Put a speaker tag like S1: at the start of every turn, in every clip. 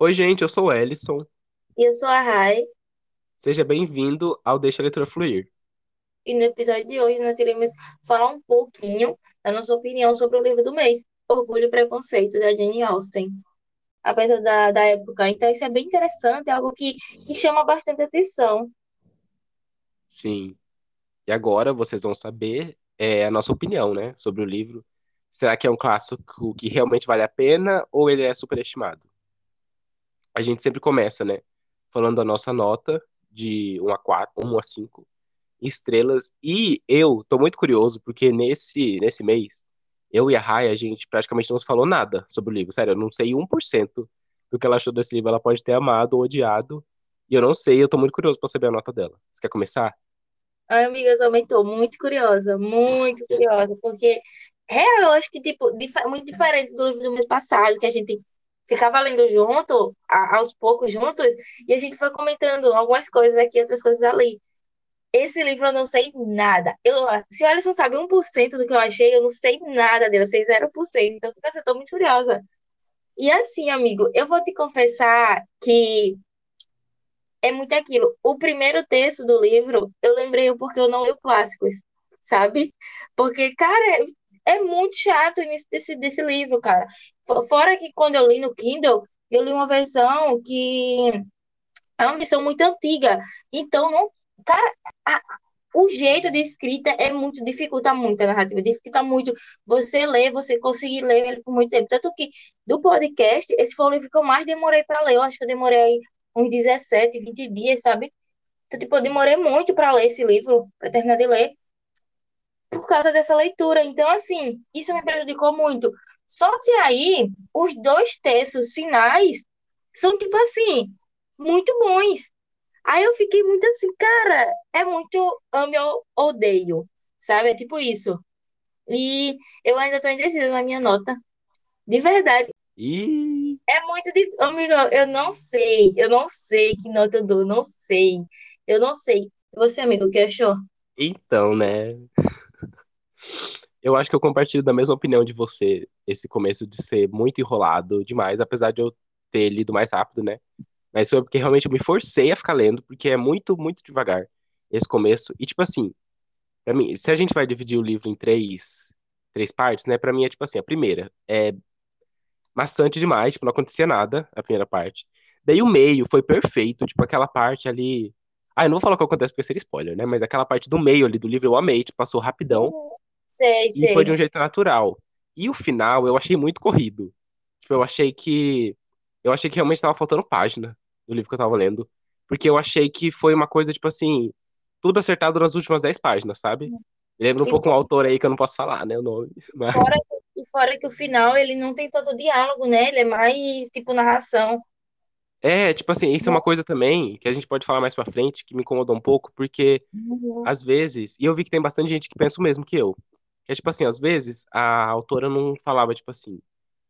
S1: Oi, gente, eu sou o Ellison.
S2: E eu sou a Rai,
S1: Seja bem-vindo ao Deixa a Leitura Fluir.
S2: e no episódio de hoje nós iremos falar um pouquinho da nossa opinião sobre o livro do mês, Orgulho e Preconceito, da Jane Austen. Apesar da, da época, então isso é bem interessante, é algo que, que chama bastante atenção.
S1: Sim. E agora vocês vão saber é, a nossa opinião, né, sobre o livro. Será que é um clássico que realmente vale a pena ou ele é superestimado? A gente sempre começa, né, falando da nossa nota de 1 a 4, 1 a 5 estrelas. E eu tô muito curioso porque nesse, nesse mês, eu e a Rai, a gente praticamente não falou nada sobre o livro. Sério, eu não sei 1% do que ela achou desse livro. Ela pode ter amado ou odiado. E eu não sei, eu tô muito curioso pra saber a nota dela. Você quer começar?
S2: Ai, amiga, eu também estou muito curiosa, muito curiosa, porque real, eu acho que tipo, dif- muito diferente do livro do mês passado, que a gente ficava lendo junto, a- aos poucos juntos, e a gente foi comentando algumas coisas aqui, outras coisas ali. Esse livro eu não sei nada. Eu, se o Alisson sabe um por cento do que eu achei, eu não sei nada dele, eu sei zero por cento Então, tipo assim, eu tô muito curiosa. E assim, amigo, eu vou te confessar que é muito aquilo. O primeiro texto do livro, eu lembrei porque eu não leio clássicos, sabe? Porque, cara, é, muito chato o início desse, desse livro, cara. Fo- Fora que quando eu li no Kindle, eu li uma versão que é uma versão muito antiga. Então, não, cara, a- o jeito de escrita é muito, dificulta muito a narrativa, dificulta muito você ler, você conseguir ler ele por muito tempo. Tanto que do podcast, esse foi o livro que eu mais demorei para ler. Eu acho que eu demorei uns 17, 20 dias, sabe? Então, tipo, eu demorei muito para ler esse livro, para terminar de ler, por causa dessa leitura. Então, assim, isso me prejudicou muito. Só que aí, os dois textos finais são, tipo assim, muito bons. Aí eu fiquei muito assim, cara, é muito ame ou odeio, sabe? É tipo isso. E eu ainda tô indecisa na minha nota. De verdade.
S1: E
S2: É muito difícil. Amigo, eu não sei. Eu não sei que nota eu dou. Não sei. Eu não sei. Você, amigo, o que achou?
S1: então, né? Eu acho que eu compartilho da mesma opinião de você, esse começo de ser muito enrolado demais, apesar de eu ter lido mais rápido, né? Mas foi porque realmente eu me forcei a ficar lendo, porque é muito, muito devagar esse começo. E tipo assim, pra mim, se a gente vai dividir o livro em três, três partes, né? Pra mim é tipo assim, a primeira é maçante demais, tipo, não acontecia nada, a primeira parte. Daí o meio foi perfeito, tipo, aquela parte ali. Ah, eu não vou falar o que acontece porque seria spoiler, né? Mas aquela parte do meio ali do livro eu amei, tipo, passou rapidão
S2: Sei,
S1: e foi de um jeito natural. E o final eu achei muito corrido. Tipo, eu achei que. Eu achei que realmente tava faltando página do livro que eu tava lendo. Porque eu achei que foi uma coisa, tipo assim, tudo acertado nas últimas 10 páginas, sabe? Lembra um
S2: E
S1: pouco um autor aí que eu não posso falar, né? O nome. Mas...
S2: fora, e fora que o final, ele não tem tanto diálogo, né? Ele é mais, tipo, narração.
S1: É, tipo assim, isso é uma coisa também que a gente pode falar mais pra frente, que me incomodou um pouco, porque
S2: Uhum.
S1: às vezes, e eu vi que tem bastante gente que pensa o mesmo que eu, que é tipo assim, às vezes a autora não falava, tipo assim,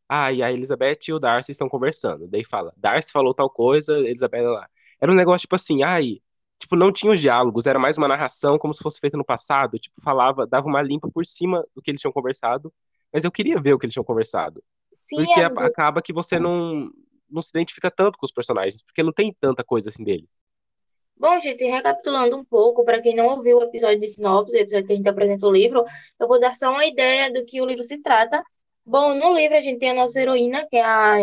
S1: ah, e a Elizabeth e o Darcy estão conversando. Daí fala, Darcy falou tal coisa, Elizabeth lá. Era um negócio, tipo assim, ai, tipo, não tinha os diálogos, era mais uma narração como se fosse feita no passado, tipo, falava, dava uma limpa por cima do que eles tinham conversado, mas eu queria ver o que eles tinham conversado.
S2: Sim,
S1: Porque
S2: amigo.
S1: acaba que você não, não se identifica tanto com os personagens, porque não tem tanta coisa assim deles.
S2: Bom, gente, recapitulando um pouco, para quem não ouviu o episódio de sinopse, o episódio que a gente apresenta o livro, eu vou dar só uma ideia do que o livro se trata. Bom, no livro a gente tem a nossa heroína, que é a,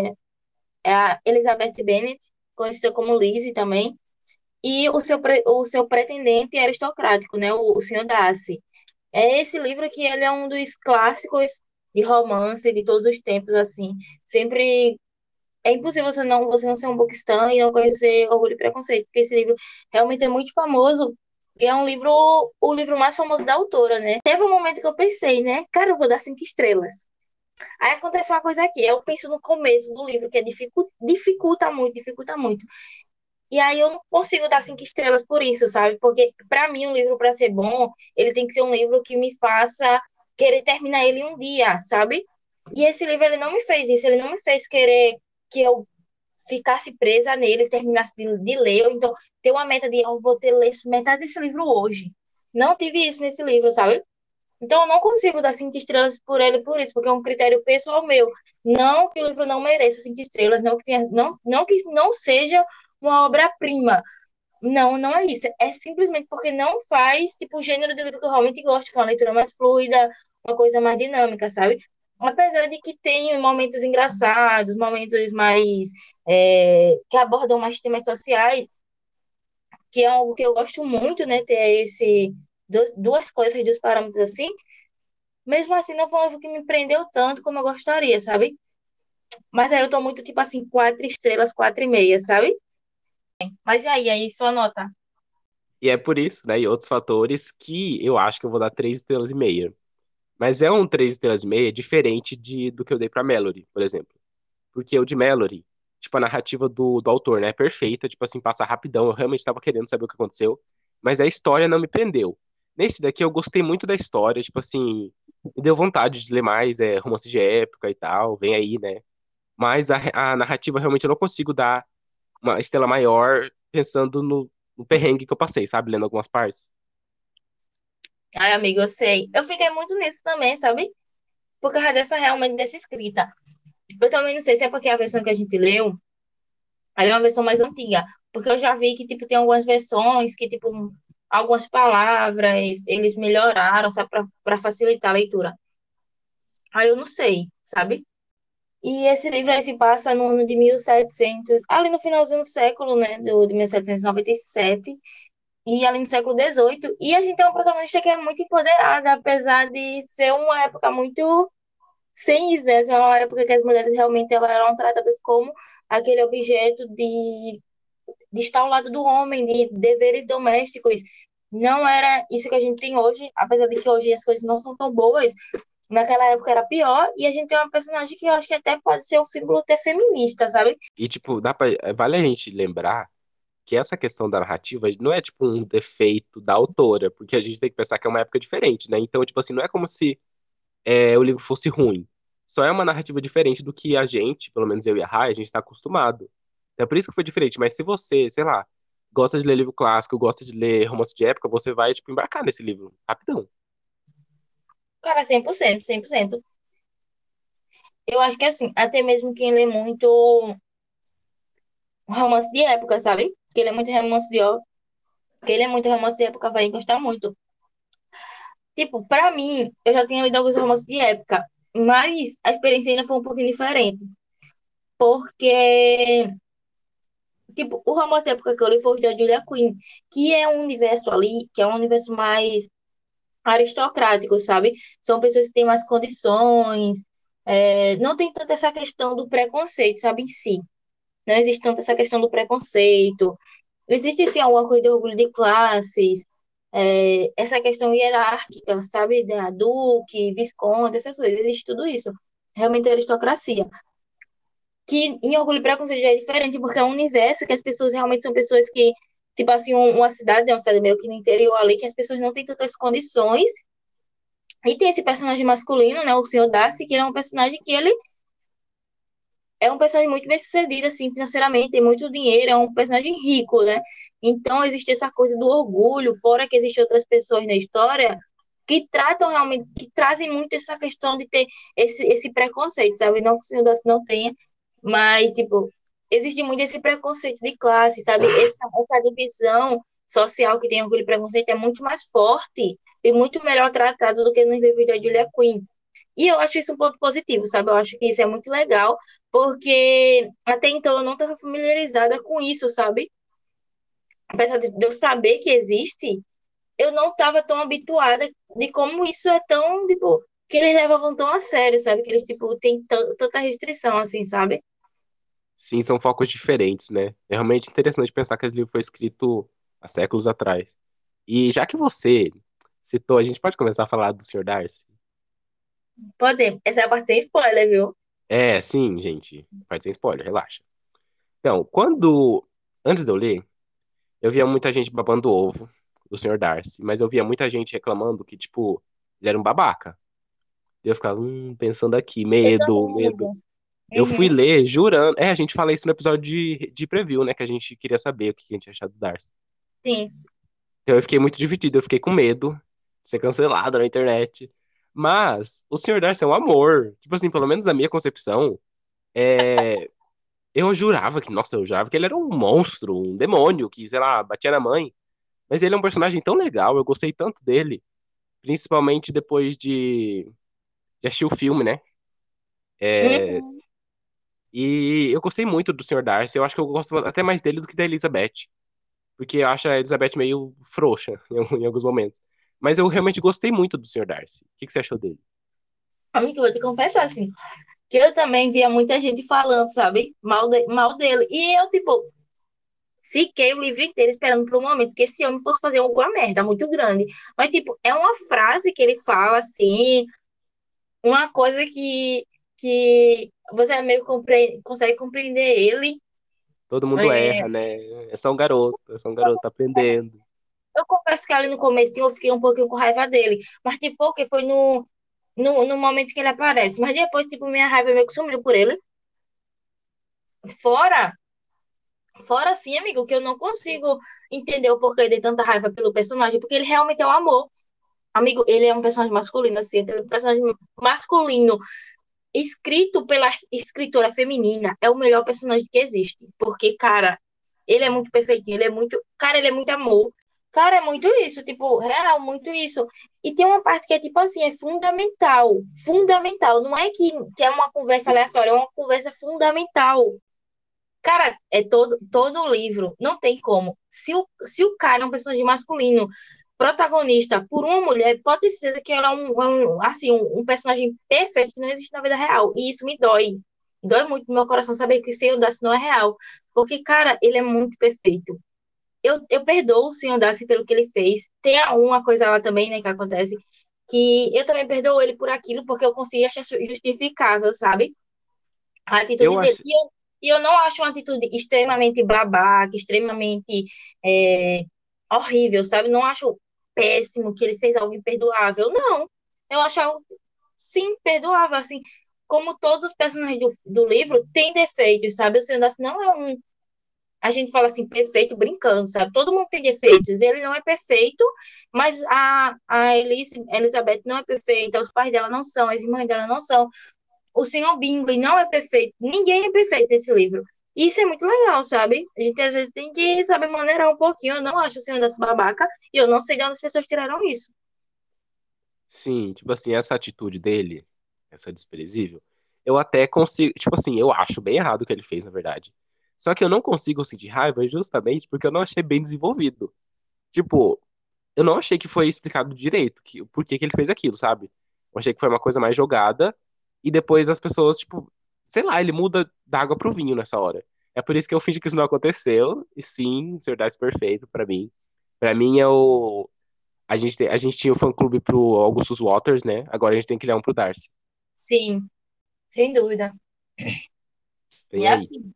S2: é a Elizabeth Bennet, conhecida como Lizzie também, e o seu, o seu pretendente aristocrático, né, o, o. Darcy. É esse livro que ele é um dos clássicos de romance de todos os tempos, assim. Sempre é impossível você não, você não ser um bookistan e não conhecer Orgulho e Preconceito, porque esse livro realmente é muito famoso. E é um livro, o livro mais famoso da autora, né? Teve um momento que eu pensei, né? Cara, eu vou dar cinco estrelas. Aí acontece uma coisa aqui, eu penso no começo do livro, que é dificu- dificulta muito, dificulta muito. E aí eu não consigo dar cinco estrelas por isso, sabe? Porque para mim um livro para ser bom, ele tem que ser um livro que me faça querer terminar ele um dia, sabe? E esse livro ele não me fez isso, ele não me fez querer que eu ficasse presa nele, terminasse de, de ler, ou então ter uma meta de eu vou ter ler metade desse livro hoje. Não tive isso nesse livro, sabe? Então, eu não consigo dar cinco estrelas por ele por isso, porque é um critério pessoal meu. Não que o livro não mereça cinco estrelas, não que, tenha, não, não, que não seja uma obra-prima. Não, não é isso. É simplesmente porque não faz, tipo, o gênero de livro que eu realmente gosto, que é uma leitura mais fluida, uma coisa mais dinâmica, sabe? Apesar de que tem momentos engraçados, momentos mais... É, que abordam mais temas sociais, que é algo que eu gosto muito, né? Ter esse duas coisas, dois parâmetros assim. Mesmo assim, não foi um livro que me prendeu tanto como eu gostaria, sabe? Mas aí eu tô muito, tipo assim, quatro estrelas, quatro e meia, sabe? Mas e aí, aí, sua nota?
S1: E é por isso, né, e outros fatores, que eu acho que eu vou dar três estrelas e meia. Mas é um três estrelas e meia diferente de, do que eu dei pra Mallory, por exemplo. Porque o de Mallory, tipo, a narrativa do, do autor, né, é perfeita, tipo assim, passa rapidão, eu realmente tava querendo saber o que aconteceu, mas a história não me prendeu. Nesse daqui eu gostei muito da história, tipo assim, me deu vontade de ler mais, é, romance de época e tal, vem aí, né? Mas a, a narrativa realmente eu não consigo dar uma estrela maior pensando no, no perrengue que eu passei, sabe? Lendo algumas partes.
S2: Ai, amigo, eu sei. Eu fiquei muito nisso também, sabe? Por causa dessa, realmente, dessa escrita. Eu também não sei se é porque a versão que a gente leu, é uma versão mais antiga. Porque eu já vi que, tipo, tem algumas versões que, tipo, algumas palavras eles melhoraram, sabe, para facilitar a leitura. Aí eu não sei, sabe? E esse livro aí se passa no ano de 1700, ali no finalzinho do século, né, do, de 1797, e ali no século XVIII. E a gente tem uma protagonista que é muito empoderada, apesar de ser uma época muito sem isso, né? É uma época que as mulheres realmente elas eram tratadas como aquele objeto de, de estar ao lado do homem, de deveres domésticos. Não era isso que a gente tem hoje, apesar de que hoje as coisas não são tão boas, naquela época era pior, e a gente tem uma personagem que eu acho que até pode ser um símbolo até feminista, sabe?
S1: E, tipo, dá pra, vale a gente lembrar que essa questão da narrativa não é, tipo, um defeito da autora, porque a gente tem que pensar que é uma época diferente, né? Então, tipo assim, não é como se é, o livro fosse ruim. Só é uma narrativa diferente do que a gente, pelo menos eu e a Rai, a gente está acostumado. É por isso que foi diferente. Mas se você, sei lá, gosta de ler livro clássico, gosta de ler romance de época, você vai, tipo, embarcar nesse livro rapidão.
S2: Cara, 100%, 100%. Eu acho que, assim, até mesmo quem lê muito romance de época, sabe? Que ele é muito romance de que ele é muito romance de época, vai gostar muito. Tipo, pra mim, eu já tinha lido alguns romances de época, mas a experiência ainda foi um pouquinho diferente. Porque, tipo, o romance da época que eu li foi o da Julia Quinn, que é um universo ali, que é um universo mais aristocrático, sabe? São pessoas que têm mais condições, é, não tem tanta essa questão do preconceito, sabe, em si. Não existe tanta essa questão do preconceito. Existe, sim, alguma coisa de orgulho de classes, é, essa questão hierárquica, sabe? Da duque, visconde, essas coisas. Existe tudo isso. Realmente é aristocracia. Que em Orgulho e Preconceito já é diferente, porque é um universo que as pessoas realmente são pessoas que, tipo assim, uma cidade, é uma cidade meio que no interior ali, que as pessoas não têm tantas condições. E tem esse personagem masculino, né? O Senhor Darcy, que é um personagem que ele é um personagem muito bem sucedido, assim, financeiramente, tem muito dinheiro, é um personagem rico, né? Então, existe essa coisa do orgulho, fora que existem outras pessoas na história que tratam realmente, que trazem muito essa questão de ter esse, esse preconceito, sabe? Não que o senhor não tenha, mas, tipo, existe muito esse preconceito de classe, sabe? Essa, essa divisão social que tem orgulho e preconceito é muito mais forte e muito melhor tratado do que no livro da Julia Quinn. E eu acho isso um ponto positivo, sabe? Eu acho que isso é muito legal, porque até então eu não estava familiarizada com isso, sabe? Apesar de eu saber que existe, eu não estava tão habituada de como isso é tão, tipo, que eles levavam tão a sério, sabe? Que eles, tipo, têm tanta restrição, assim, sabe?
S1: Sim, são focos diferentes, né? É realmente interessante pensar que esse livro foi escrito há séculos atrás. E já que você citou, a gente pode começar a falar do Sr. Darcy?
S2: Podemos. Essa é a parte sem spoiler, viu?
S1: É, sim, gente. Pode ser spoiler, relaxa. Então, quando. Antes de eu ler, eu via muita gente babando ovo do Sr. Darcy, mas eu via muita gente reclamando que, tipo, ele era um babaca. Eu ficava hum, pensando aqui, medo, medo. Uhum. Eu fui ler jurando. É, a gente fala isso no episódio de, de preview, né? Que a gente queria saber o que a gente achava do Darcy.
S2: Sim.
S1: Então eu fiquei muito dividido, eu fiquei com medo ser cancelado na internet. Mas o Sr. Darcy é um amor. Tipo assim, pelo menos na minha concepção, é... eu jurava que, nossa, eu jurava que ele era um monstro, um demônio, que, sei lá, batia na mãe. Mas ele é um personagem tão legal, eu gostei tanto dele. Principalmente depois de, de assistir o filme, né? É...
S2: Uhum.
S1: E eu gostei muito do Sr. Darcy. Eu acho que eu gosto até mais dele do que da Elizabeth. Porque eu acho a Elizabeth meio frouxa em alguns momentos. Mas eu realmente gostei muito do Sr. Darcy. O que, que você achou dele?
S2: Amigo, eu vou te confessar assim, que eu também via muita gente falando, sabe, mal, de, mal dele. E eu, tipo, fiquei o livro inteiro esperando por um momento que esse homem fosse fazer alguma merda muito grande. Mas, tipo, é uma frase que ele fala assim, uma coisa que, que você meio compre consegue compreender ele.
S1: Todo mundo
S2: É,
S1: erra, né? É só um garoto, é só um garoto tá aprendendo.
S2: Eu confesso que ali no começo eu fiquei um pouquinho com raiva dele. Mas, tipo, porque foi no, no, no momento que ele aparece. Mas depois, tipo, minha raiva meio que sumiu por ele. Fora, fora assim, amigo, que eu não consigo entender o porquê de tanta raiva pelo personagem, porque ele realmente é um amor. Amigo, ele é um personagem masculino, assim, ele é um personagem masculino, escrito pela escritora feminina, é o melhor personagem que existe. Porque, cara, ele é muito perfeitinho, ele é muito. Cara, ele é muito amor. Cara, é muito isso, tipo, real, muito isso. E tem uma parte que é tipo assim, é fundamental. Fundamental. Não é que, que é uma conversa aleatória, é uma conversa fundamental. Cara, é todo, todo o livro, não tem como. Se o, se o cara é um personagem masculino, protagonista por uma mulher, pode certeza que ela é um, é um, assim, um, um personagem perfeito que não existe na vida real. E isso me dói. Dói muito no meu coração saber que o Senhor Darcy não é real. Porque, cara, ele é muito perfeito. Eu, eu perdoo o Senhor Darcy pelo que ele fez. Tem uma coisa lá também, né, que acontece, que eu também perdoo ele por aquilo, porque eu consegui achar justificável, sabe? A atitude
S1: Eu
S2: dele.
S1: acho,
S2: E eu, e eu não acho uma atitude extremamente babaca, extremamente é, horrível, sabe? Não acho péssimo que ele fez algo imperdoável. Não. Eu acho algo, sim, perdoável. Assim, como todos os personagens do, do livro têm defeitos, sabe? O Senhor das não é um. A gente fala assim, perfeito brincando, sabe? Todo mundo tem defeitos. Ele não é perfeito, mas a, a Elise, Elizabeth não é perfeita, os pais dela não são, as irmãs dela não são o senhor Bingley não é perfeito. Ninguém é perfeito nesse livro. E Isso é muito legal, sabe? A gente às vezes tem que saber maneirar um pouquinho. Eu não acho o senhor dessa babaca e eu não sei de onde as pessoas tiraram isso.
S1: sim, tipo assim, essa atitude dele, essa desprezível, eu até consigo, tipo assim, eu acho bem errado o que ele fez, na verdade. Só que eu não consigo sentir raiva justamente porque eu não achei bem desenvolvido. Tipo, eu não achei que foi explicado direito que, por que que ele fez aquilo, sabe? Eu achei que foi uma coisa mais jogada e depois as pessoas, tipo, sei lá, ele muda da água pro vinho nessa hora. É por isso que eu fingi que isso não aconteceu. E sim. Darcy perfeito pra mim. Pra mim é o. A gente, a gente tinha o fã-clube pro Augustus Waters, né? Agora a gente tem que criar um pro Darcy.
S2: Sim, sem dúvida. E
S1: Tem aí.
S2: assim,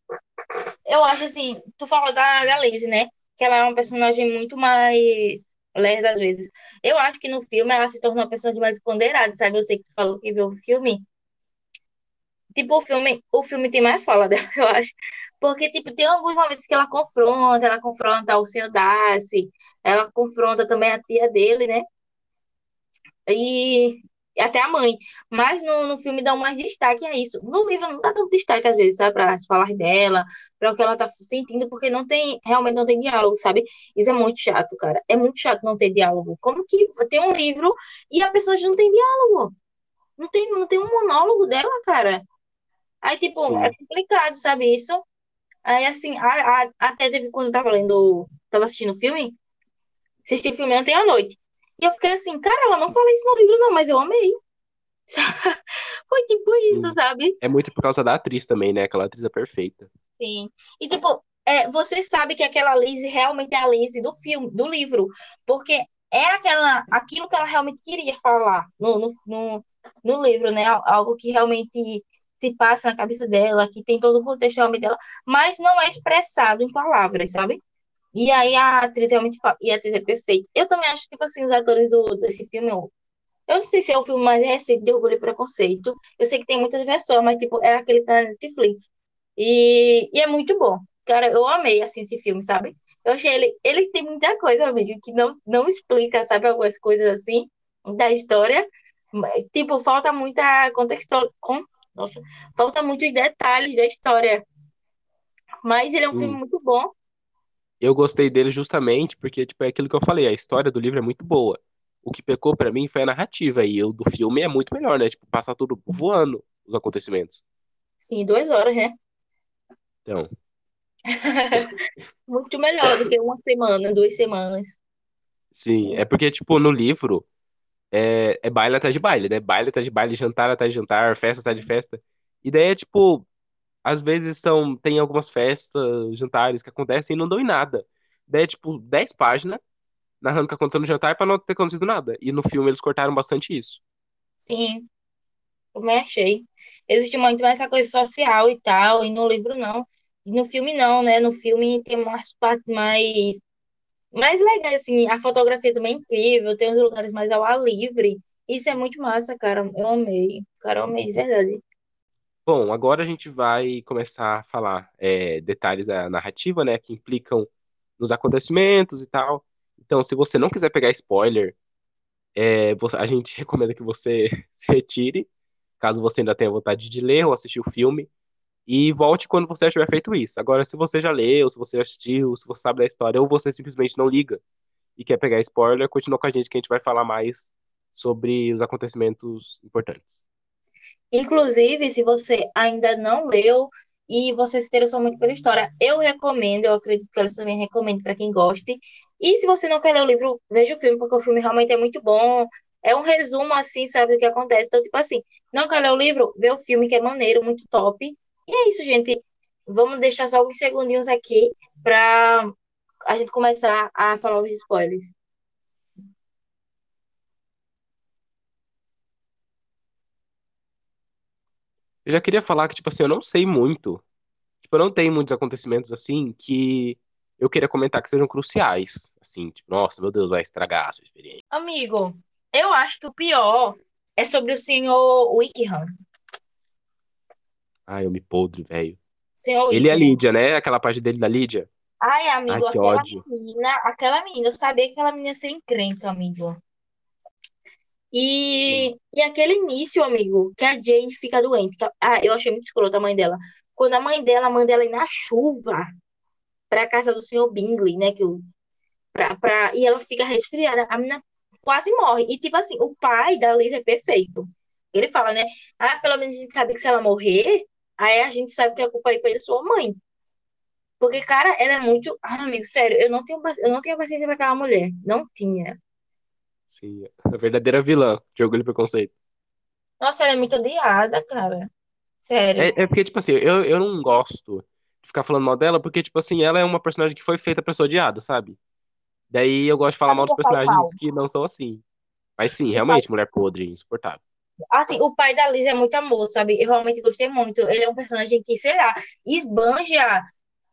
S2: eu acho assim, tu falou da, da Lizzie, né? Que ela é uma personagem muito mais lerda às vezes. Eu acho que no filme ela se tornou uma personagem mais ponderada, sabe? Eu sei que tu falou que viu o filme. Tipo, o filme, o filme tem mais fala dela, eu acho. Porque, tipo, tem alguns momentos que ela confronta, ela confronta o Senhor Darcy, ela confronta também a tia dele, né? E até a mãe. Mas no, no filme dá um mais destaque a isso. No livro não dá tanto destaque, às vezes, sabe? Para falar dela, para o que ela tá sentindo, porque não tem, realmente não tem diálogo, sabe? Isso é muito chato, cara. É muito chato não ter diálogo. Como que tem um livro e a pessoa já não tem diálogo? Não tem, não tem um monólogo dela, cara. Aí, tipo, é
S1: Sim.
S2: complicado, sabe isso? Aí, assim, a, a- até teve quando eu tava lendo, tava assistindo o filme, assisti o filme ontem à noite. E eu fiquei assim, cara, ela não fala isso no livro, não, mas eu amei. Foi tipo isso,
S1: Sim.
S2: sabe?
S1: É muito por causa da atriz também, né? Aquela atriz é perfeita.
S2: Sim. E, tipo, é, você sabe que aquela Lizzie realmente é a Lizzie do filme, do livro, porque é aquela, aquilo que ela realmente queria falar no, no, no, no livro, né? Al- Algo que realmente se passa na cabeça dela, que tem todo o contexto realmente dela, mas não é expressado em palavras, sabe? E aí a atriz realmente e a atriz é perfeita. Eu também acho, tipo assim, os atores do, desse filme, eu, eu não sei se é o filme mais recente de Orgulho e Preconceito. Eu sei que tem muitas versões, mas tipo, é aquele que tá na Netflix. E, e é muito bom. Cara, eu amei, assim, esse filme, sabe? Eu achei ele... Ele tem muita coisa, amigo, que não, não explica, sabe? Algumas coisas assim. da história. Tipo, falta muita contexto... Com... Nossa, falta muitos detalhes da história. Mas ele é um filme muito bom.
S1: Eu gostei dele justamente porque, tipo, é aquilo que eu falei, a história do livro é muito boa. O que pecou pra mim foi a narrativa, e o do filme é muito melhor, né? Tipo, passar tudo voando os acontecimentos.
S2: Sim, duas horas, né?
S1: Então,
S2: Muito melhor do que uma semana, duas semanas.
S1: sim, é porque, tipo, no livro é, é baile atrás de baile, né? Baile atrás de baile, jantar atrás de jantar, festa atrás de festa. E daí é, tipo, às vezes são, tem algumas festas, jantares que acontecem e não dão em nada. Daí é, tipo, 10 páginas narrando o que aconteceu no jantar pra não ter acontecido nada. E no filme eles cortaram bastante isso.
S2: Sim, também achei. Existe muito mais essa coisa social e tal, e no livro não. E no filme não, né? No filme tem umas partes mais, mais legais, assim. A fotografia também é incrível, tem uns lugares mais ao ar livre. Isso é muito massa, cara. Eu amei. Cara, eu amei, de verdade.
S1: Bom, agora a gente vai começar a falar é, detalhes da narrativa, né, que implicam nos acontecimentos e tal. Então, se você não quiser pegar spoiler, é, a gente recomenda que você se retire, caso você ainda tenha vontade de ler ou assistir o filme, e volte quando você já tiver feito isso. Agora, se você já leu, se você já assistiu, se você sabe da história, ou você simplesmente não liga e quer pegar spoiler, continua com a gente que a gente vai falar mais sobre os acontecimentos importantes.
S2: Inclusive, se você ainda não leu e você se interessou muito pela história, eu recomendo, eu acredito que eles também recomendo para quem goste. E se você não quer ler o livro, veja o filme, porque o filme realmente é muito bom. É um resumo, assim, sabe, do que acontece. Então, tipo assim, não quer ler o livro, vê o filme, que é maneiro, muito top. E é isso, gente. Vamos deixar só alguns segundinhos aqui para a gente começar a falar os spoilers.
S1: Eu já queria falar que, tipo assim, eu não sei muito. Tipo, eu não tenho muitos acontecimentos assim que eu queria comentar que sejam cruciais. Assim, tipo, nossa, meu Deus, vai estragar a sua experiência.
S2: Amigo, eu acho que o pior é sobre o senhor Wickham.
S1: Ai, eu me podre, velho.
S2: Senhor
S1: Ele é a. Lídia, né? Aquela parte dele da Lídia.
S2: Ai,
S1: Ai,
S2: amigo,
S1: que
S2: aquela
S1: ódio.
S2: menina, aquela menina, eu sabia que aquela menina ia ser encrenca, amigo.
S1: Sim.
S2: E, e aquele início, amigo, que a Jane fica doente. que- Ah, eu achei muito escroto a mãe dela. Quando a mãe dela manda ela ir na chuva pra casa do senhor Bingley, né? Que o, pra, pra, e ela fica resfriada. A menina quase morre. E, tipo assim, o pai da Liz é perfeito. Ele fala, né? Ah, pelo menos a gente sabe que se ela morrer, aí a gente sabe que a culpa aí foi da sua mãe. Porque, cara, ela é muito. Ai, amigo, sério, eu não tenho, eu não tenho paciência pra aquela mulher. Não tinha.
S1: Sim, a verdadeira vilã de Orgulho e Preconceito.
S2: Nossa, ela é muito odiada, cara. Sério.
S1: É, é porque, tipo assim, eu, eu não gosto de ficar falando mal dela, porque, tipo assim, ela é uma personagem que foi feita pra ser odiada, sabe? Daí eu gosto de falar mal dos personagens que não são assim. Mas sim, realmente, mulher podre, insuportável.
S2: Assim, o pai da Liz é muito amor, sabe? Eu realmente gostei muito. Ele é um personagem que, sei lá, esbanja,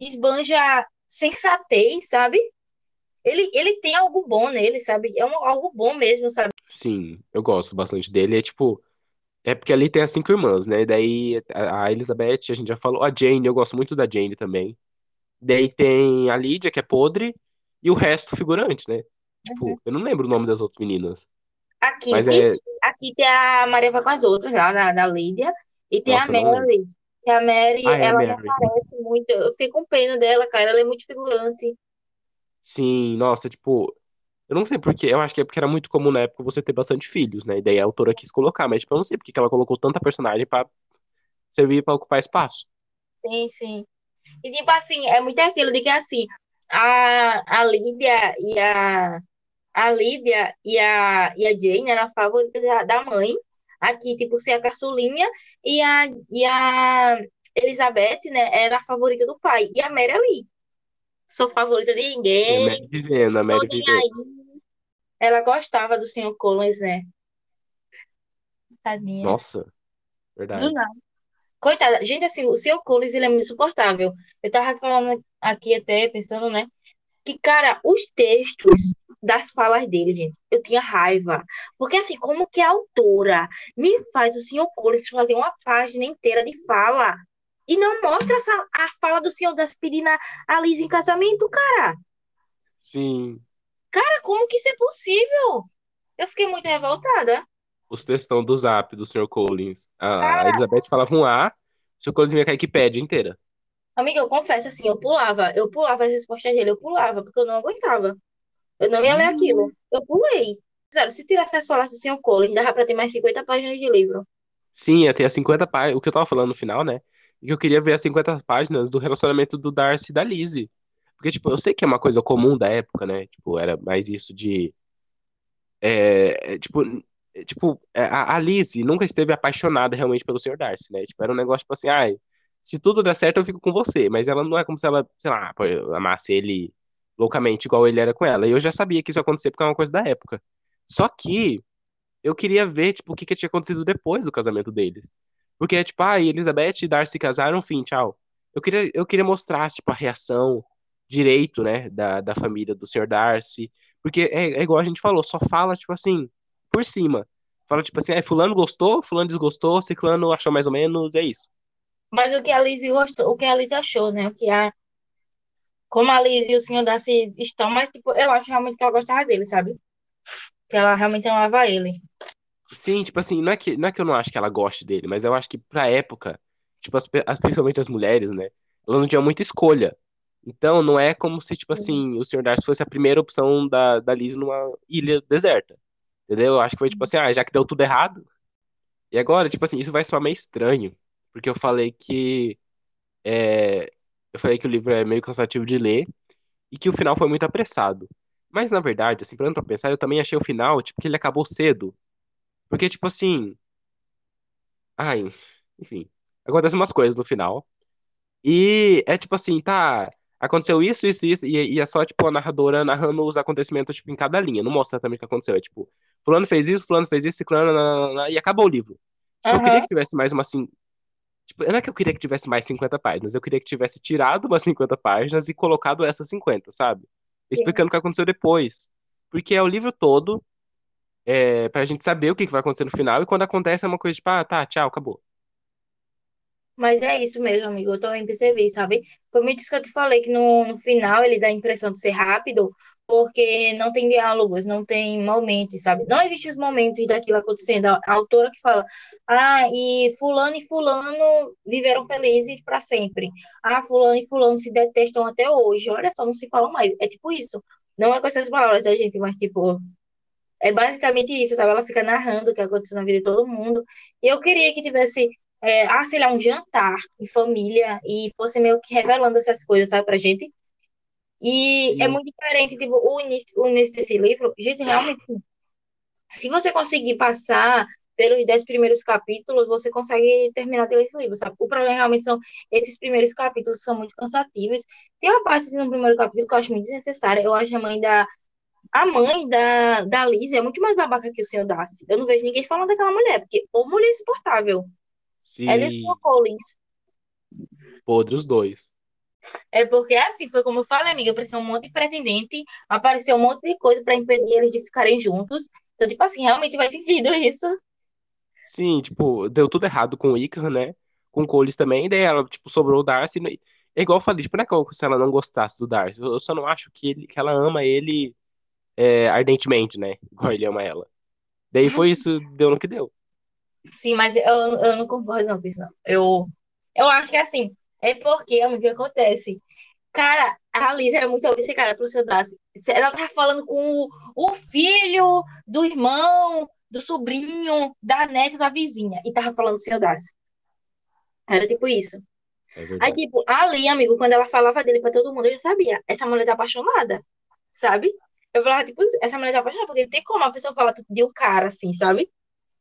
S2: esbanja sensatez, sabe? Ele, ele tem algo bom nele, sabe? É um, algo bom mesmo, sabe?
S1: Sim, eu gosto bastante dele. É tipo, é porque ali tem as cinco irmãs, né? Daí a a Elizabeth, a gente já falou. A Jane, eu gosto muito da Jane também. Daí tem a Lídia, que é podre, e o resto figurante, né?
S2: Uhum.
S1: Tipo, eu não lembro o nome das outras meninas.
S2: A
S1: Mas
S2: Kitty,
S1: é.
S2: a Kitty, a Maria vai com as outras lá, da, da Lídia. E tem a
S1: Nossa, não lembro.
S2: Mary, que a Mary,
S1: Ah, é a
S2: ela não
S1: Mary.
S2: aparece muito. Eu fiquei com pena dela, cara. Ela é muito figurante.
S1: Sim, nossa, tipo, eu não sei por quê. Eu acho que é porque era muito comum na época você ter bastante filhos, né? E daí a autora quis colocar, mas tipo, eu não sei porque que ela colocou tanta personagem pra servir pra ocupar espaço.
S2: Sim, sim. E tipo assim, é muito aquilo de que assim, a, a Lídia e a, a Lídia e a, e a Jane eram favoritas da, da mãe. Aqui, tipo, ser a caçulinha e a, e a Elizabeth, né, era a favorita do pai. E a Mary ali, sou favorita de
S1: a
S2: ninguém,
S1: Mary vivendo, a Mary vivendo.
S2: Ela gostava do Sr. Collins, né? Tadinha.
S1: Nossa,
S2: Do
S1: verdade.
S2: nada. Coitada. Gente, assim, o Sr. Collins, ele é muito insuportável. Eu tava falando aqui até, pensando, né? Que, cara, os textos das falas dele, gente, eu tinha raiva. Porque, assim, como que a autora me faz o Sr. Collins fazer uma página inteira de fala e não mostra essa, a fala do senhor das pedindo a Liz em casamento, cara?
S1: Sim,
S2: Cara, como que isso é possível? Eu fiquei muito revoltada.
S1: Os textão do zap do Sr. Collins. A Elizabeth falava um A, o Sr. Collins vinha com a Wikipédia inteira.
S2: Amiga, eu confesso assim, eu pulava, eu pulava as respostas dele, eu pulava, porque eu não aguentava. Eu não ia ler aquilo. Eu pulei. Zero, se tirasse as falas do Sr. Collins, dava pra ter mais 50 páginas de livro.
S1: Sim, ia ter as 50 páginas. O que eu tava falando no final, né? Que eu queria ver as 50 páginas do relacionamento do Darcy e da Lizzie. Porque, tipo, eu sei que é uma coisa comum da época, né? Tipo, era mais isso de. É, é, tipo, é, tipo é, a, a Lizzie nunca esteve apaixonada realmente pelo Sr. Darcy, né? Tipo, era um negócio, tipo assim, ai, se tudo der certo eu fico com você. Mas ela não é como se ela, sei lá, amasse ele loucamente igual ele era com ela. E eu já sabia que isso ia acontecer porque é uma coisa da época. Só que eu queria ver, tipo, o que, que tinha acontecido depois do casamento deles. Porque, tipo, ah, Elizabeth e Darcy casaram, fim, tchau. Eu queria, eu queria mostrar, tipo, a reação direito, né, da, da família do Sr. Darcy. Porque é, é igual a gente falou, só fala, tipo assim, por cima. Fala, tipo assim, é, fulano gostou, fulano desgostou, ciclano achou mais ou menos, é isso.
S2: Mas o que a Lizzie gostou, o que a Lizzie achou, né? O que a. Como a Lizzie e o senhor Darcy estão, mas, tipo, eu acho realmente que ela gostava dele, sabe? Que ela realmente amava ele.
S1: Sim, tipo assim, não é que, não é que eu não acho que ela goste dele, mas eu acho que pra época, tipo, as, as- principalmente as mulheres, né? Elas não tinham muita escolha. Então, não é como se, tipo assim, o Sr. Darcy fosse a primeira opção da, da Liz numa ilha deserta. Entendeu? Eu acho que foi tipo assim, ah, já que deu tudo errado. E agora, tipo assim, isso vai soar meio estranho. Porque eu falei que. é, eu falei que o livro é meio cansativo de ler e que o final foi muito apressado. Mas, na verdade, assim, pra pensar, eu também achei o final, tipo, que ele acabou cedo. Porque, tipo assim. Ai, enfim. Acontecem umas coisas no final. E é tipo assim, tá. Aconteceu isso, isso, isso. E, e é só, tipo, a narradora narrando os acontecimentos, tipo, em cada linha. Não mostra também o que aconteceu. É tipo, fulano fez isso, fulano fez isso, ciclano, nananana, e acabou o livro. Tipo, eu queria que tivesse mais uma assim. Tipo, não é que eu queria que tivesse mais 50 páginas, eu queria que tivesse tirado umas 50 páginas e colocado essas 50, sabe? Explicando o que aconteceu depois. Porque é o livro todo, é, pra gente saber o que que vai acontecer no final, e quando acontece é uma coisa tipo, ah, tá, tchau, acabou.
S2: Mas é isso mesmo, amigo. Eu também percebi, sabe? Foi muito isso que eu te falei, que no, no final ele dá a impressão de ser rápido, porque não tem diálogos, não tem momentos, sabe? Não existem os momentos daquilo acontecendo. A, a autora que fala, ah, e fulano e fulano viveram felizes para sempre. Ah, fulano e fulano se detestam até hoje. Olha só, não se falam mais. É tipo isso. Não é com essas palavras da gente, mas tipo, é basicamente isso, sabe? Ela fica narrando o que aconteceu na vida de todo mundo. E eu queria que tivesse, é, ah, sei lá, um jantar em família e fosse meio que revelando essas coisas, sabe, pra gente. E é
S1: Sim,
S2: muito diferente, tipo, o início, o início desse livro, gente, realmente, se você conseguir passar pelos dez primeiros capítulos, você consegue terminar teu esse livro, sabe? O problema realmente são esses primeiros capítulos que são muito cansativos. Tem uma parte assim, no primeiro capítulo que eu acho muito desnecessária. Eu acho a mãe da a mãe da, da Liz é muito mais babaca que o senhor Darcy. Eu não vejo ninguém falando daquela mulher, porque ou mulher insuportável. Ela e o senhor
S1: sim,
S2: Collins.
S1: podre os dois.
S2: É porque, assim, foi como eu falei, amiga, apareceu um monte de pretendente, apareceu um monte de coisa para impedir eles de ficarem juntos. Então, tipo assim, realmente faz sentido isso.
S1: Sim, tipo, deu tudo errado com o Icaro, né? Com o Coles também, e daí ela, tipo, sobrou o Darcy. né? É igual eu falei, tipo, não é como se ela não gostasse do Darcy. Eu só não acho que, ele, que ela ama ele é, ardentemente, né? Igual ele ama ela. Daí foi isso, deu no que deu.
S2: Sim, mas eu, eu não concordo, não, Pisa. Eu, eu acho que, assim, é porque, amigo, o que acontece? Cara, a Liz era muito obcecada pro seu Darcy. Ela tava falando com o, o filho do irmão, do sobrinho, da neta da vizinha. E tava falando do seu Darcy. Era tipo isso.
S1: É
S2: Aí, tipo, ali, amigo, quando ela falava dele pra todo mundo, eu já sabia. Essa mulher tá apaixonada, sabe? Eu falava, tipo, essa mulher tá apaixonada, porque não tem como a pessoa falar tudo de um cara, assim, sabe?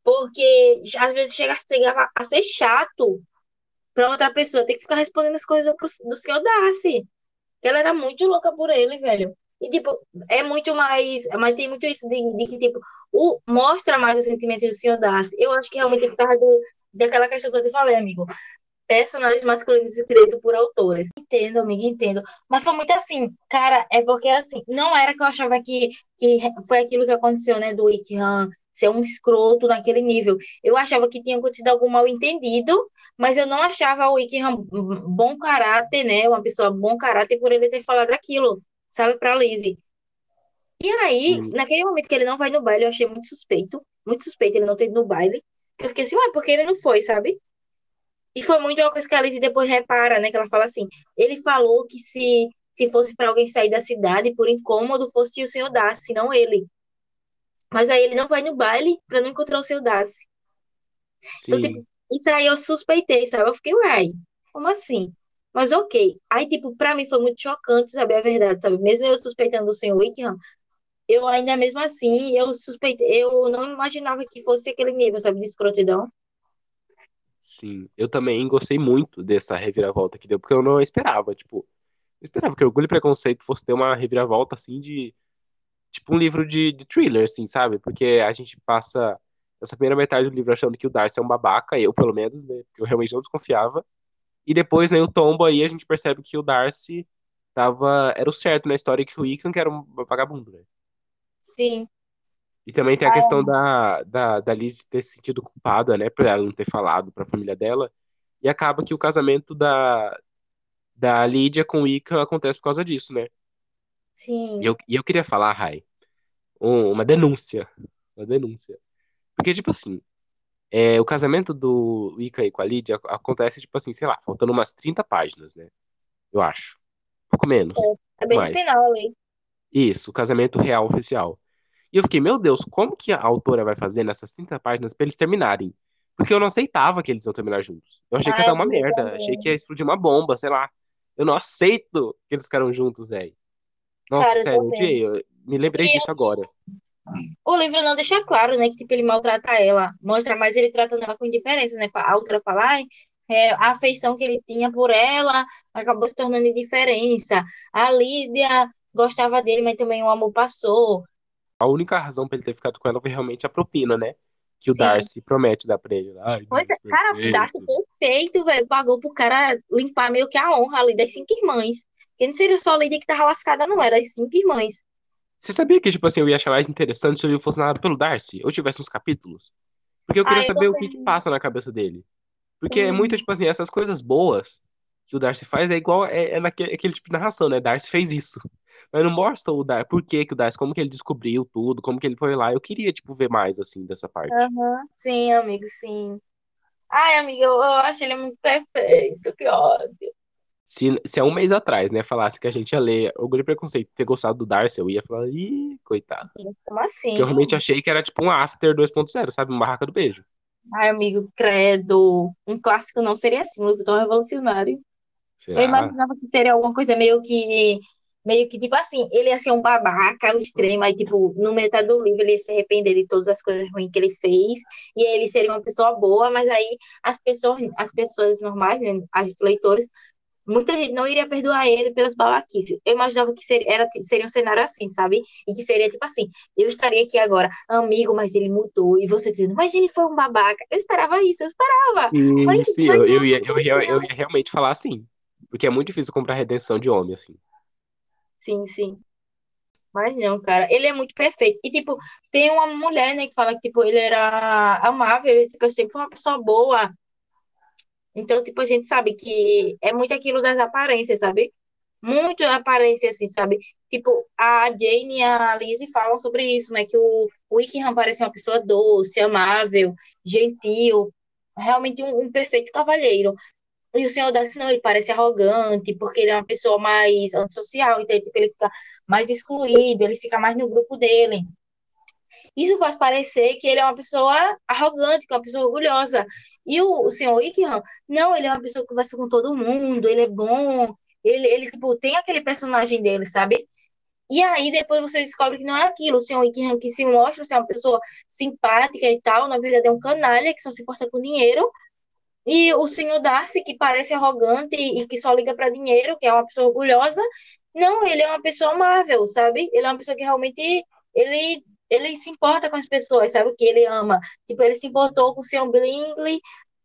S2: Porque às vezes chega, chega a ser chato pra outra pessoa ter que ficar respondendo as coisas do, do senhor Darcy. Que ela era muito louca por ele, velho. E, tipo, é muito mais. Mas tem muito isso de, de que, tipo, o, mostra mais os sentimentos do senhor Darcy. Eu acho que realmente é por causa do, daquela questão que eu te falei, amigo. Personagens masculinos escritos por autores. Entendo, amigo, entendo. Mas foi muito assim, cara, é porque assim, não era que eu achava que, que foi aquilo que aconteceu, né, do Wickham ser um escroto naquele nível. Eu achava que tinha acontecido algum mal entendido, mas eu não achava o Wickham bom caráter, né, uma pessoa bom caráter por ele ter falado aquilo, sabe, pra Lizzie. E aí,
S1: Sim,
S2: naquele momento que ele não vai no baile, eu achei muito suspeito. Muito suspeito ele não ter ido no baile. Eu fiquei assim, ué, por que ele não foi, sabe? E foi muito uma coisa que a Alice depois repara, né? Que ela fala assim: ele falou que se, se fosse para alguém sair da cidade por incômodo, fosse o senhor Darcy, não ele. Mas aí ele não vai no baile pra não encontrar o senhor Darcy. Então, tipo, isso aí eu suspeitei, sabe? Eu fiquei, uai, como assim? Mas ok. Aí, tipo, pra mim foi muito chocante saber a verdade, sabe? Mesmo eu suspeitando do senhor Wickham, eu ainda mesmo assim, eu suspeitei, eu não imaginava que fosse aquele nível, sabe, de escrotidão.
S1: Sim. Eu também gostei muito dessa reviravolta que deu, porque eu não esperava, tipo, eu esperava que Orgulho e Preconceito fosse ter uma reviravolta, assim, de, tipo, um livro de, de thriller, assim, sabe? Porque a gente passa essa primeira metade do livro achando que o Darcy é um babaca, eu, pelo menos, né? Porque eu realmente não desconfiava. E depois, né, o tombo aí, a gente percebe que o Darcy tava, era o certo na história que o Wiccan que era um vagabundo, né?
S2: Sim.
S1: E também tem a questão da, da, da Liz ter se sentido culpada, né, por ela não ter falado pra família dela. E acaba que o casamento da, da Lídia com o Wiccan acontece por causa disso, né? E
S2: Sim.
S1: eu, e eu queria falar, Rai, um- uma denúncia. Uma denúncia. Porque, tipo assim, é, o casamento do Wiccan aí com a Lídia acontece, tipo assim, sei lá, faltando umas 30 páginas, né? Eu acho. Um pouco menos,
S2: É
S1: pouco
S2: bem no final ali.
S1: Isso, o casamento real oficial. E eu fiquei, meu Deus, como que a autora vai fazer nessas 30 páginas pra eles terminarem? Porque eu não aceitava que eles iam terminar juntos. Eu achei que ia
S2: Ah,
S1: dar uma merda, achei que ia
S2: também.
S1: explodir uma bomba, sei lá. Eu não aceito que eles ficaram juntos, velho. Nossa,
S2: Cara,
S1: sério, eu
S2: também.
S1: odiei. Eu me lembrei
S2: E
S1: disso agora.
S2: o livro não deixa claro, né, que tipo, ele maltrata ela. Mostra mais ele tratando ela com indiferença, né? A autora fala, ai, é, a afeição que ele tinha por ela acabou se tornando indiferença. A Lídia gostava dele, mas também o amor passou.
S1: A única razão pra ele ter ficado com ela foi realmente a propina, né? Que o
S2: Sim.
S1: Darcy promete dar pra ele. Ai,
S2: é,
S1: Darcy,
S2: cara, Darcy
S1: perfeito.
S2: perfeito, velho. Pagou pro cara limpar meio que a honra ali das cinco irmãs. Porque não seria só a Lídia que tava lascada, não. Era as cinco irmãs.
S1: Você sabia que, tipo assim, eu ia achar mais interessante se o livro fosse narrado pelo Darcy? Ou tivesse uns capítulos? Porque eu queria
S2: Ah, eu
S1: saber o que que passa na cabeça dele. Porque é muito,
S2: Hum,
S1: tipo assim, essas coisas boas que o Darcy faz é igual, é, é naquele aquele tipo de narração, né? Darcy fez isso. Mas não mostra o Darcy, por que que o Darcy, como que ele descobriu tudo, como que ele foi lá. Eu queria, tipo, ver mais, assim, dessa parte.
S2: aham. Sim, amigo, sim. Ai, amiga, eu, eu acho ele muito perfeito. Que ódio.
S1: Se, se há um mês atrás, né, falasse que a gente ia ler Orgulho e Preconceito ter gostado do Darcy, eu ia falar, ih, coitado.
S2: Como
S1: Porque eu
S2: assim?
S1: realmente achei que era, tipo, um After 2.0, sabe? Uma barraca do beijo.
S2: Ai, amigo, credo. Um clássico não seria assim, um livro tão revolucionário. Eu
S1: Será?
S2: imaginava que seria alguma coisa meio que, meio que, tipo assim, ele ia ser um babaca ao extremo, aí, tipo, no metade do livro ele ia se arrepender de todas as coisas ruins que ele fez, e aí ele seria uma pessoa boa, mas aí as pessoas, as pessoas normais, né, as leitores, muita gente não iria perdoar ele pelas babaquices. Eu imaginava que seria, era, seria um cenário assim, sabe? E que seria, tipo assim, eu estaria aqui agora, amigo, mas ele mudou, e você dizendo, mas ele foi um babaca. Eu esperava isso, eu esperava.
S1: Sim,
S2: Mas,
S1: sim,
S2: mas
S1: eu, eu ia, eu ia, eu ia realmente falar assim. Porque é muito difícil comprar redenção de homem, assim.
S2: Sim, sim. Mas não, cara, ele é muito perfeito. E, tipo, tem uma mulher, né, que fala que, tipo, ele era amável, ele, tipo, sempre foi uma pessoa boa. Então, tipo, a gente sabe que é muito aquilo das aparências, sabe? Muito aparência, assim, sabe? Tipo, a Jane e a Lizzie falam sobre isso, né? Que o, Wickham parece uma pessoa doce, amável, gentil, realmente um, um perfeito cavalheiro. E o senhor Darcy, não, ele parece arrogante, porque ele é uma pessoa mais antissocial, então, tipo, ele fica mais excluído, ele fica mais no grupo dele. Isso faz parecer que ele é uma pessoa arrogante, que é uma pessoa orgulhosa. E o, o senhor Wickham, não, ele é uma pessoa que conversa com todo mundo, ele é bom, ele, ele tipo, tem aquele personagem dele, sabe? E aí depois você descobre que não é aquilo, o senhor Wickham que se mostra ser uma pessoa simpática e tal, na verdade é um canalha que só se importa com dinheiro. E o senhor Darcy, que parece arrogante e que só liga para dinheiro, que é uma pessoa orgulhosa, não, ele é uma pessoa amável, sabe? Ele é uma pessoa que realmente ele ele se importa com as pessoas, sabe o que ele ama? Tipo, ele se importou com o senhor Bingley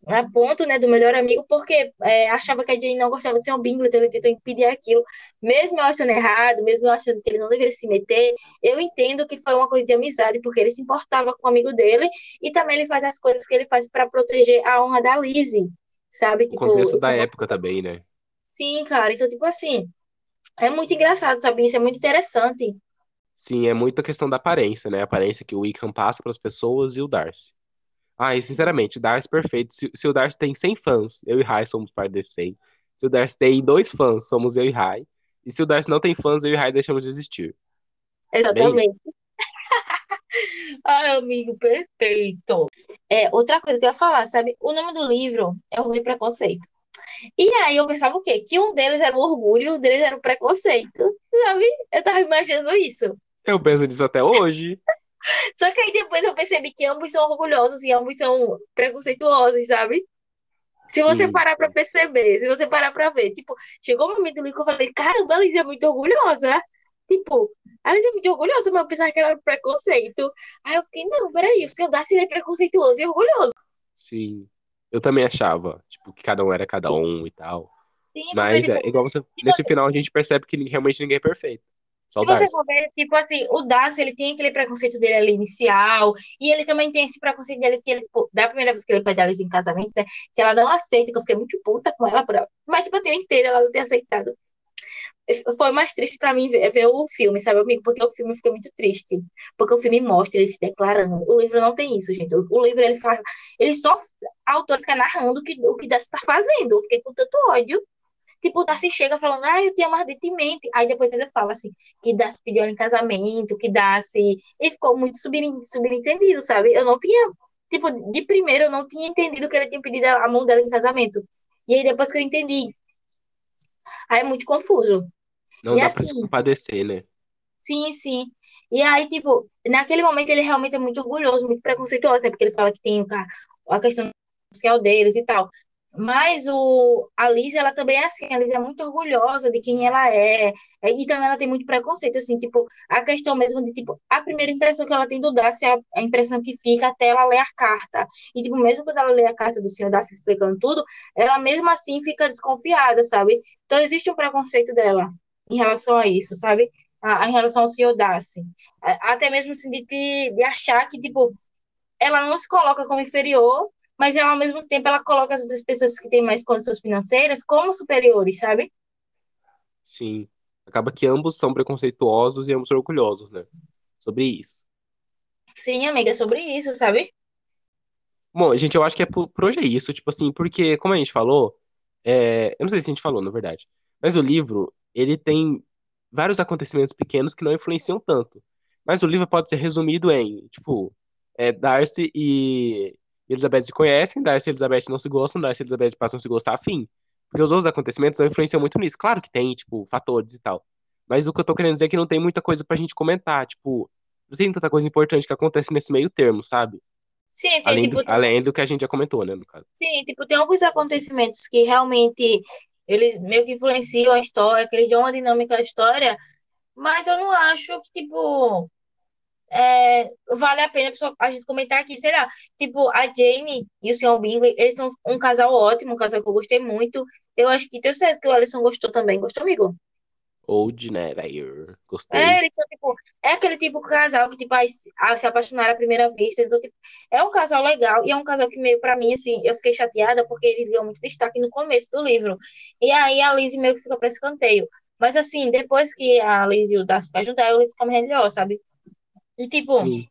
S2: a ponto, né, do melhor amigo, porque é, achava que a Jane não gostava do senhor Bingley, então ele tentou impedir aquilo. Mesmo eu achando errado, mesmo eu achando que ele não deveria se meter, eu entendo que foi uma coisa de amizade, porque ele se importava com o amigo dele e também ele faz as coisas que ele faz para proteger a honra da Lizzie, sabe?
S1: O
S2: Tipo,
S1: contexto
S2: esse
S1: da
S2: negócio-
S1: época também, né?
S2: sim, cara. Então, tipo assim, é muito engraçado, sabe? Isso é muito interessante.
S1: Sim, é muito a questão da aparência, né? A aparência que o Wickham passa para as pessoas e o Darcy. Ah, e sinceramente, o Darcy perfeito. Se, se o Darcy tem 100 fãs, eu e Rai somos parte desse 100. Se o Darcy tem dois fãs, somos eu e Rai. E se o Darcy não tem fãs, eu e Rai deixamos de existir. Bem,
S2: Exatamente. Ai, amigo, perfeito. É, outra coisa que eu ia falar, sabe? O nome do livro é Orgulho e Preconceito. E aí eu pensava o quê? Que um deles era o orgulho e um deles era o preconceito, sabe? Eu tava imaginando isso.
S1: eu penso nisso até hoje.
S2: Só que aí depois eu percebi que ambos são orgulhosos e ambos são preconceituosos, sabe? Se você
S1: Sim.
S2: parar pra perceber, se você parar pra ver, tipo, chegou um momento que eu falei, caramba, a Liz é muito orgulhosa. Tipo, a Liz é muito orgulhosa, mas eu pensava que ela era preconceito. Aí eu fiquei, não, peraí, o seu Darcy é preconceituoso e orgulhoso.
S1: Sim. Eu também achava, tipo, que cada um era cada um e tal.
S2: Sim, porque,
S1: Mas é
S2: tipo,
S1: igual você,
S2: se
S1: nesse final a gente percebe que realmente ninguém é perfeito.
S2: Se você for ver, tipo assim, o Darcy, ele tem aquele preconceito dele ali inicial, e ele também tem esse preconceito dele que ele, tipo, da primeira vez que ele pede a Liz em casamento, né, que ela não aceita, que eu fiquei muito puta com ela, por ela. Mas, tipo assim, eu entendo ela não ter aceitado. Foi mais triste pra mim ver, ver o filme, sabe, amigo? Porque o filme fiquei muito triste. Porque o filme mostra ele se declarando. O livro não tem isso, gente. O, o livro, ele faz... Ele só... A autora fica narrando o que, o que Darcy tá fazendo. Eu fiquei com tanto ódio. Tipo, o Darcy chega falando, ah, eu te amo ardentemente. Aí depois ele fala assim, que Darcy pediu ela em casamento, que Darcy... Ele ficou muito subentendido, sabe? Eu não tinha... Tipo, de primeiro eu não tinha entendido que ele tinha pedido a mão dela em casamento. E aí depois que eu entendi, aí é muito confuso.
S1: Não
S2: E
S1: dá pra se
S2: assim,
S1: compadecer, né?
S2: sim, sim. E aí, tipo, naquele momento ele realmente é muito orgulhoso, muito preconceituoso, né? Porque ele fala que tem a questão social deles e tal. Mas o, a Liz, ela também é assim, a Liz é muito orgulhosa de quem ela é, é, e também ela tem muito preconceito, assim, tipo, a questão mesmo de, tipo, a primeira impressão que ela tem do Darcy é a, a impressão que fica até ela ler a carta. E, tipo, mesmo quando ela lê a carta do senhor Darcy explicando tudo, ela mesmo assim fica desconfiada, sabe? Então, existe um preconceito dela em relação a isso, sabe? A, a- em relação ao senhor Darcy. Até mesmo, assim, de, de achar que, tipo, ela não se coloca como inferior, mas ela, ao mesmo tempo ela coloca as outras pessoas que têm mais condições financeiras como superiores, sabe?
S1: Sim. Acaba que ambos são preconceituosos e ambos são orgulhosos, né? Sobre isso.
S2: Sim, amiga, é sobre isso, sabe?
S1: Bom, gente, eu acho que é por, por hoje é isso, tipo assim, porque, como a gente falou, é, eu não sei se a gente falou, na verdade, mas o livro, ele tem vários acontecimentos pequenos que não influenciam tanto. Mas o livro pode ser resumido em, tipo, é, Darcy e Elizabeth se conhecem, Darcy e Elizabeth não se gostam, Darcy e Elizabeth passam a se gostar, fim. Porque os outros acontecimentos não influenciam muito nisso. Claro que tem, tipo, fatores e tal. Mas o que eu tô querendo dizer é que não tem muita coisa pra gente comentar, tipo, não tem tanta coisa importante que acontece nesse meio termo, sabe?
S2: Sim, tem,
S1: Além
S2: tipo,
S1: do, além do que a gente já comentou, né, no caso.
S2: sim, tipo, tem alguns acontecimentos que realmente eles meio que influenciam a história, que eles dão uma dinâmica à história, mas eu não acho que, tipo, é, vale a pena a gente comentar aqui, sei lá, tipo, a Jane e o Sr. Bingley, eles são um casal ótimo, um casal que eu gostei muito. Eu acho que tenho certeza que o Alisson gostou também. Gostou, amigo?
S1: Old, né, velho?
S2: É,
S1: Gostei.
S2: eles são, tipo, é aquele tipo de casal que, tipo, se apaixonaram à primeira vista. Então, tipo, é um casal legal e é um casal que meio, pra mim, assim, eu fiquei chateada porque eles ganham muito destaque no começo do livro. E aí a Lizzie meio que fica pra escanteio. Mas, assim, depois que a Lizzie e o Darcy ficam juntos, aí o livro fica melhor, sabe? E, tipo,
S1: Sim,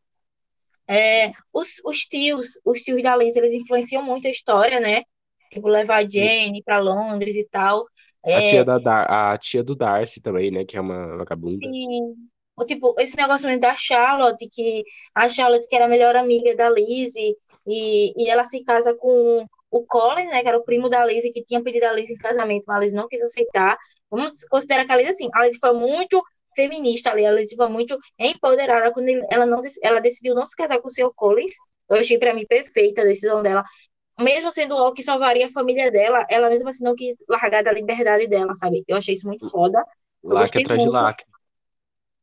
S2: é, os, os tios, os tios da Lizzie, eles influenciam muito a história, né? Tipo, levar a. Jane pra Londres e tal.
S1: A tia
S2: É,
S1: da Dar a tia do Darcy também, né, que é uma vagabunda.
S2: Sim. O, tipo, esse negócio mesmo da Charlotte, que a Charlotte que era a melhor amiga da Lizzie, e, e ela se casa com o Colin, né, que era o primo da Lizzie, que tinha pedido a Lizzie em casamento, mas a Lizzie não quis aceitar. Vamos considerar que a Lizzie, assim, a Lizzie foi muito feminista ali, a Lizzie foi muito empoderada quando ela, não, ela decidiu não se casar com o Sr. Collins. Eu achei, pra mim, perfeita a decisão dela. Mesmo sendo o que salvaria a família dela, ela mesmo assim não quis largar da liberdade dela, sabe? Eu achei isso muito foda. Eu
S1: Lacre atrás de
S2: muito.
S1: lacre.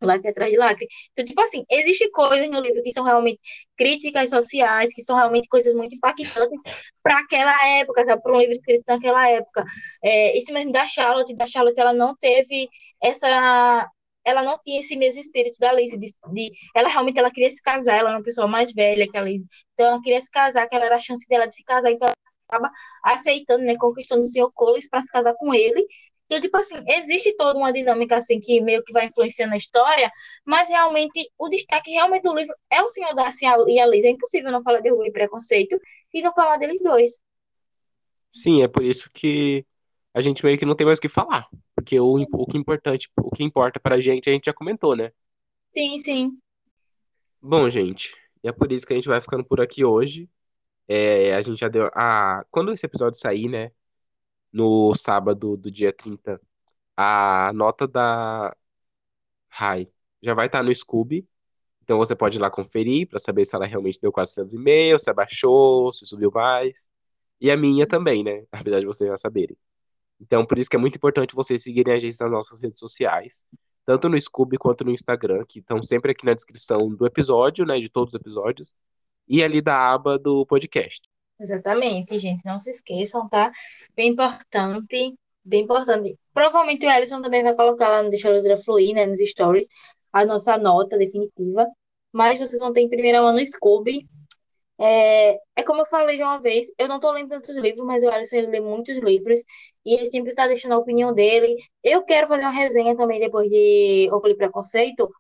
S2: Lacre atrás de lacre. Então, tipo assim, existem coisas no livro que são realmente críticas sociais, que são realmente coisas muito impactantes para aquela época, tá? Para um livro escrito naquela época. É, esse mesmo da Charlotte, da Charlotte, ela não teve essa. Ela não tinha esse mesmo espírito da Liz, de, de- ela realmente ela queria se casar, ela era uma pessoa mais velha que a Liz, então ela queria se casar, que ela era a chance dela de se casar, então ela acaba aceitando, né, conquistando o Sr. Collins para se casar com ele, Que, tipo assim, existe toda uma dinâmica, assim, que meio que vai influenciando a história, mas realmente, o destaque realmente do livro é o Senhor Darcy e a Liz. É impossível não falar de Orgulho e Preconceito e não falar deles dois.
S1: Sim, é por isso que a gente meio que não tem mais o que falar. Porque o, o que é importante, o que importa pra gente, a gente já comentou, né?
S2: Sim, sim.
S1: Bom, gente, é por isso que a gente vai ficando por aqui hoje. É, a gente já deu. Ah, quando esse episódio sair, né? No sábado do dia 30, a nota da Rai já vai estar no Scooby. Então você pode ir lá conferir para saber se ela realmente deu 400 e-mails, se abaixou, se subiu mais. E a minha também, né? Apesar de vocês já saberem. Então, por isso que é muito importante vocês seguirem a gente nas nossas redes sociais, tanto no Scooby quanto no Instagram, que estão sempre aqui na descrição do episódio, né? De todos os episódios, e ali da aba do podcast.
S2: Exatamente, gente. Não se esqueçam, tá? Bem importante, bem importante. Provavelmente o Ellison também vai colocar lá no Deixa a Luz Fluir, né? Nos stories, a nossa nota definitiva. Mas vocês vão ter em primeira mão no Scooby. É, é como eu falei de uma vez, eu não tô lendo tantos livros, mas o Alisson ele lê muitos livros e ele sempre tá deixando a opinião dele. Eu quero fazer uma resenha também depois de Orgulho e Preconceito,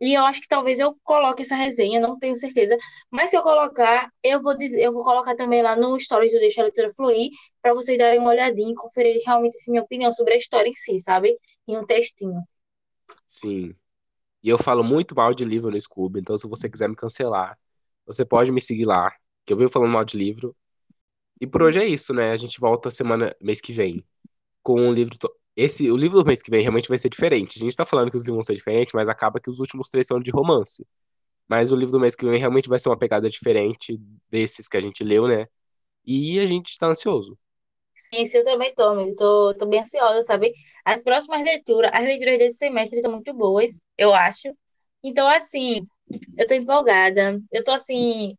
S2: e eu acho que talvez eu coloque essa resenha, não tenho certeza. Mas se eu colocar, eu vou dizer, eu vou colocar também lá no Stories do Deixa a Leitura Fluir, para vocês darem uma olhadinha e conferirem realmente assim, minha opinião sobre a história em si, sabe? Em um textinho.
S1: Sim. E eu falo muito mal de livro no Scooby, então se você quiser me cancelar, você pode me seguir lá, que eu venho falando mal de livro. E por hoje é isso, né? A gente volta semana, mês que vem, com um livro. To... Esse, o livro do mês que vem realmente vai ser diferente. A gente tá falando que os livros vão ser diferentes, mas acaba que os últimos três são de romance. Mas o livro do mês que vem realmente vai ser uma pegada diferente desses que a gente leu, né? E a gente está ansioso.
S2: Sim, eu também tô, amigo. Tô, tô bem ansiosa, sabe? As próximas leituras, as leituras desse semestre estão muito boas, eu acho. Então, assim, eu tô empolgada. Eu tô assim,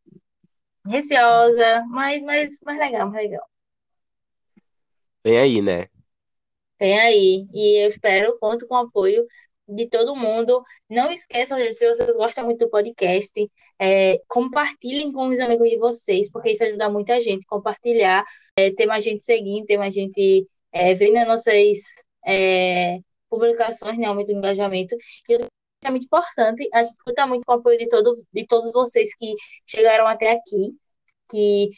S2: receosa, mas, mas, mas legal, mais legal.
S1: Vem aí, né?
S2: Vem aí. E eu espero, conto com o apoio de todo mundo. Não esqueçam, gente, se vocês gostam muito do podcast, é, compartilhem com os amigos de vocês, porque isso ajuda muita gente. Compartilhar, é, ter mais gente seguindo, ter mais gente é, vendo as nossas é, publicações, né, do engajamento. E eu é muito importante. A gente conta muito com o apoio de todos, de todos vocês que chegaram até aqui, que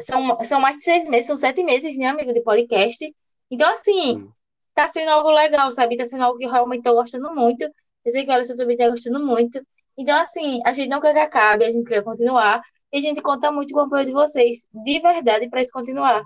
S2: são, são mais de seis meses, são sete meses, né, amigo, de podcast. Então, assim, Sim. tá sendo algo legal, sabe? Tá sendo algo que eu realmente tô gostando muito. Eu sei que a Alessa também tá gostando muito. Então, assim, a gente não quer que acabe, a gente quer continuar. E a gente conta muito com o apoio de vocês, de verdade, para isso continuar.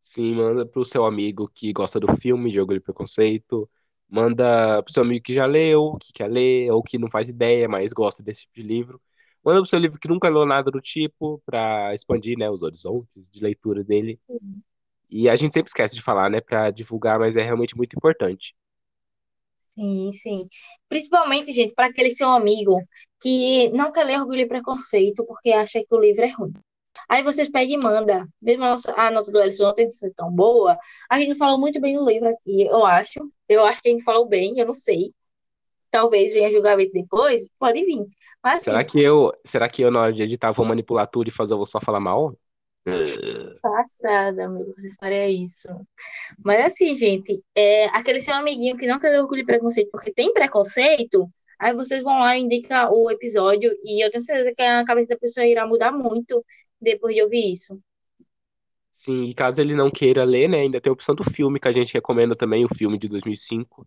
S1: Sim, manda pro seu amigo que gosta do filme, de Orgulho e Preconceito, Manda pro seu amigo que já leu, que quer ler, ou que não faz ideia, mas gosta desse tipo de livro. Manda pro seu livro que nunca leu nada do tipo, para expandir, né, os horizontes de leitura dele. Uhum. E a gente sempre esquece de falar, né, para divulgar, mas é realmente muito importante.
S2: Sim, sim. Principalmente, gente, para aquele seu amigo que não quer ler Orgulho e Preconceito porque acha que o livro é ruim. Aí vocês pegam e mandam. Mesmo a nossa, a nota do Ellison não tem que ser tão boa, a gente falou muito bem no livro aqui, eu acho. Eu acho que a gente falou bem, eu não sei. Talvez venha julgamento depois, pode vir. Mas,
S1: será assim, que eu, será que eu na hora de editar vou manipular tudo e fazer eu vou só falar mal?
S2: Passada, amigo, você faria isso. Mas assim, gente, é, aquele seu amiguinho que não quer ler orgulho e preconceito porque tem preconceito, aí vocês vão lá e indicam o episódio e eu tenho certeza que a cabeça da pessoa irá mudar muito depois de ouvir isso.
S1: Sim, e caso ele não queira ler, né, ainda tem a opção do filme que a gente recomenda também, o filme de 2005,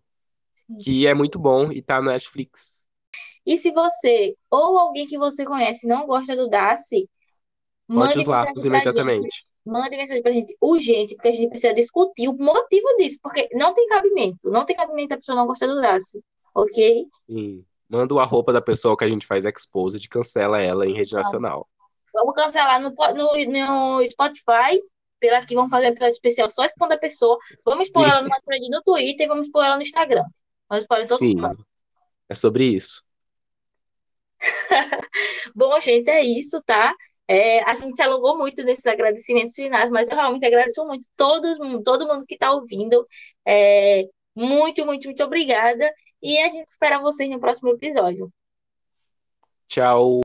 S1: Sim. que é muito bom e tá no Netflix.
S2: E se você ou alguém que você conhece não gosta do Darcy,
S1: mande mensagem imediatamente. Gente,
S2: mande mensagem pra gente urgente, porque a gente precisa discutir o motivo disso, porque não tem cabimento, não tem cabimento a pessoa não gostar do Darcy, ok?
S1: Sim. Manda o arroba da pessoa que a gente faz expose e cancela ela em rede nacional.
S2: Vamos cancelar no, no, no Spotify. Pela aqui, vamos fazer um episódio especial só expondo a pessoa. Vamos expor ela no no Twitter e vamos expor ela no Instagram. Vamos expor todo
S1: Sim, mundo. É sobre isso.
S2: Bom, gente, é isso, tá? É, a gente se alongou muito nesses agradecimentos finais, mas eu realmente agradeço muito todos, todo mundo que está ouvindo. É, muito, muito, muito obrigada. E a gente espera vocês no próximo episódio.
S1: Tchau.